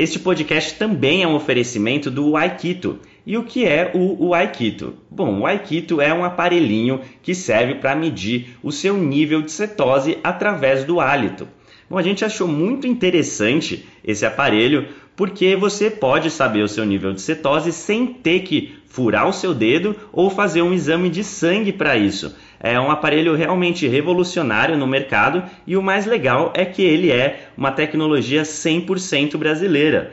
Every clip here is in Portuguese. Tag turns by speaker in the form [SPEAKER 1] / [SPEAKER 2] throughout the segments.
[SPEAKER 1] Este podcast também é um oferecimento do Aikito. E o que é o, Aikito? Bom, o Aikito é um aparelhinho que serve para medir o seu nível de cetose através do hálito. Bom, a gente achou muito interessante esse aparelho porque você pode saber o seu nível de cetose sem ter que furar o seu dedo ou fazer um exame de sangue para isso. É um aparelho realmente revolucionário no mercado e o mais legal é que ele é uma tecnologia 100% brasileira.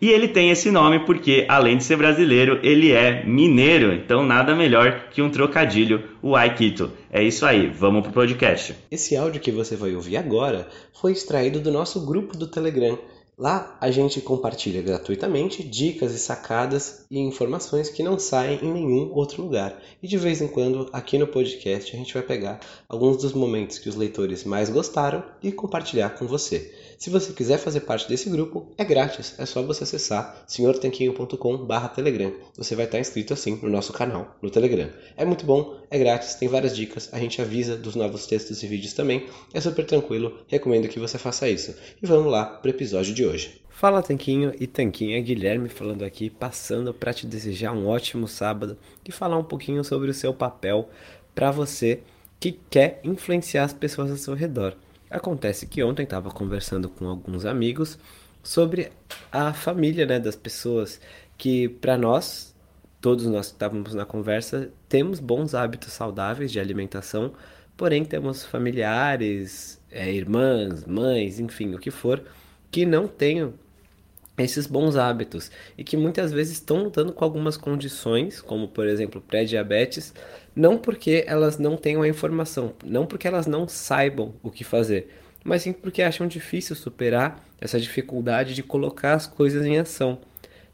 [SPEAKER 1] e ele tem esse nome porque, além de ser brasileiro, ele é mineiro. Então, nada melhor que um trocadilho, o Aikito. É isso aí, vamos pro podcast.
[SPEAKER 2] Esse áudio que você vai ouvir agora foi extraído do nosso grupo do Telegram. Lá a gente compartilha gratuitamente dicas e sacadas e informações que não saem em nenhum outro lugar. E de vez em quando, aqui no podcast, a gente vai pegar alguns dos momentos que os leitores mais gostaram e compartilhar com você. Se você quiser fazer parte desse grupo, é grátis, é só você acessar senhortanquinho.com/telegram. Você vai estar inscrito assim no nosso canal no Telegram. É muito bom, é grátis, tem várias dicas, a gente avisa dos novos textos e vídeos também. É super tranquilo, recomendo que você faça isso. E vamos lá para o episódio de hoje. Fala Tanquinho e Tanquinha, Guilherme falando aqui, passando para te desejar um ótimo sábado e falar um pouquinho sobre o seu papel para você que quer influenciar as pessoas ao seu redor. Acontece que ontem estava conversando com alguns amigos sobre a família né, das pessoas que, para nós, todos nós que estávamos na conversa, temos bons hábitos saudáveis de alimentação, porém temos familiares, é, irmãs, mães, enfim, o que for, que não têm esses bons hábitos e que muitas vezes estão lutando com algumas condições, como por exemplo pré-diabetes, não porque elas não tenham a informação, não porque elas não saibam o que fazer, mas sim porque acham difícil superar essa dificuldade de colocar as coisas em ação.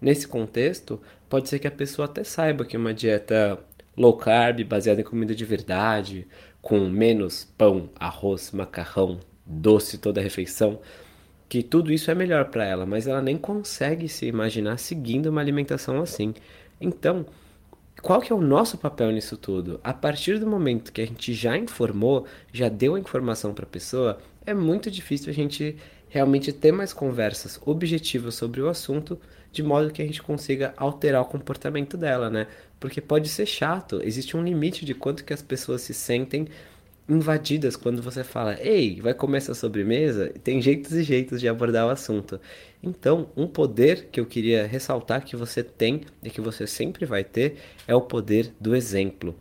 [SPEAKER 2] Nesse contexto, pode ser que a pessoa até saiba que uma dieta low carb, baseada em comida de verdade, com menos pão, arroz, macarrão, doce toda a refeição, que tudo isso é melhor para ela, mas ela nem consegue se imaginar seguindo uma alimentação assim. Então, qual que é o nosso papel nisso tudo? A partir do momento que a gente já informou, já deu a informação para a pessoa, é muito difícil a gente realmente ter mais conversas objetivas sobre o assunto, de modo que a gente consiga alterar o comportamento dela, né? Porque pode ser chato, existe um limite de quanto que as pessoas se sentem invadidas quando você fala, ei, vai comer essa sobremesa? Tem jeitos e jeitos de abordar o assunto. Então, um poder que eu queria ressaltar que você tem e que você sempre vai ter é o poder do exemplo.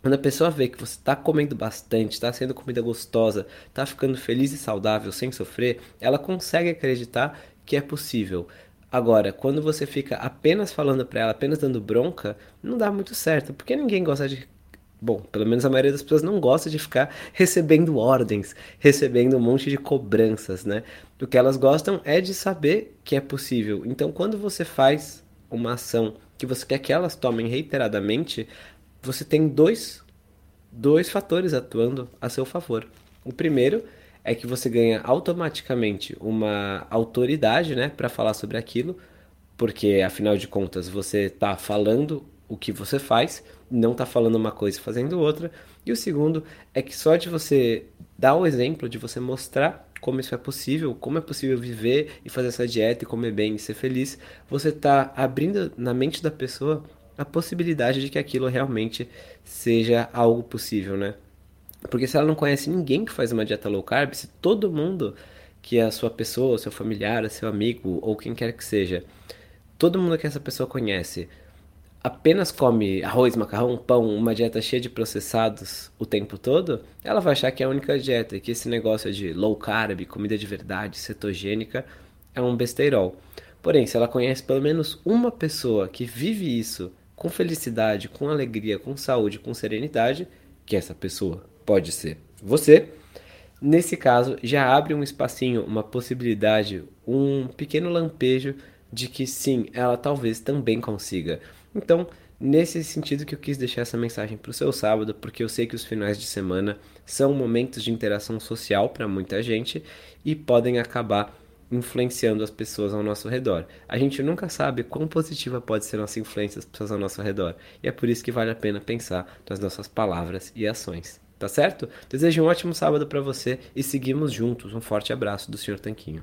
[SPEAKER 2] Quando a pessoa vê que você está comendo bastante, está sendo comida gostosa, está ficando feliz e saudável sem sofrer, ela consegue acreditar que é possível. Agora, quando você fica apenas falando para ela, apenas dando bronca, não dá muito certo, porque ninguém gosta de Bom, pelo menos a maioria das pessoas não gosta de ficar recebendo ordens, recebendo um monte de cobranças, né? O que elas gostam é de saber que é possível. Então, quando você faz uma ação que você quer que elas tomem reiteradamente, você tem dois, dois fatores atuando a seu favor. O primeiro é que você ganha automaticamente uma autoridade, né, para falar sobre aquilo, porque afinal de contas você está falando o que você faz, não está falando uma coisa e fazendo outra. E o segundo é que só de você dar o exemplo, de você mostrar como isso é possível, como é possível viver e fazer essa dieta e comer bem e ser feliz, você está abrindo na mente da pessoa a possibilidade de que aquilo realmente seja algo possível, né? Porque se ela não conhece ninguém que faz uma dieta low carb, se todo mundo que é a sua pessoa, seu familiar, seu amigo ou quem quer que seja, todo mundo que essa pessoa conhece apenas come arroz, macarrão, pão, uma dieta cheia de processados o tempo todo, ela vai achar que é a única dieta, que esse negócio de low carb, comida de verdade, cetogênica, é um besteirol. Porém, se ela conhece pelo menos uma pessoa que vive isso com felicidade, com alegria, com saúde, com serenidade, que essa pessoa pode ser você, nesse caso já abre um espacinho, uma possibilidade, um pequeno lampejo de que sim, ela talvez também consiga. Então, nesse sentido que eu quis deixar essa mensagem para o seu sábado, porque eu sei que os finais de semana são momentos de interação social para muita gente e podem acabar influenciando as pessoas ao nosso redor. A gente nunca sabe quão positiva pode ser nossa influência das pessoas ao nosso redor, e é por isso que vale a pena pensar nas nossas palavras e ações. Tá certo? Desejo um ótimo sábado para você e seguimos juntos. Um forte abraço do Sr. Tanquinho.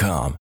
[SPEAKER 3] com.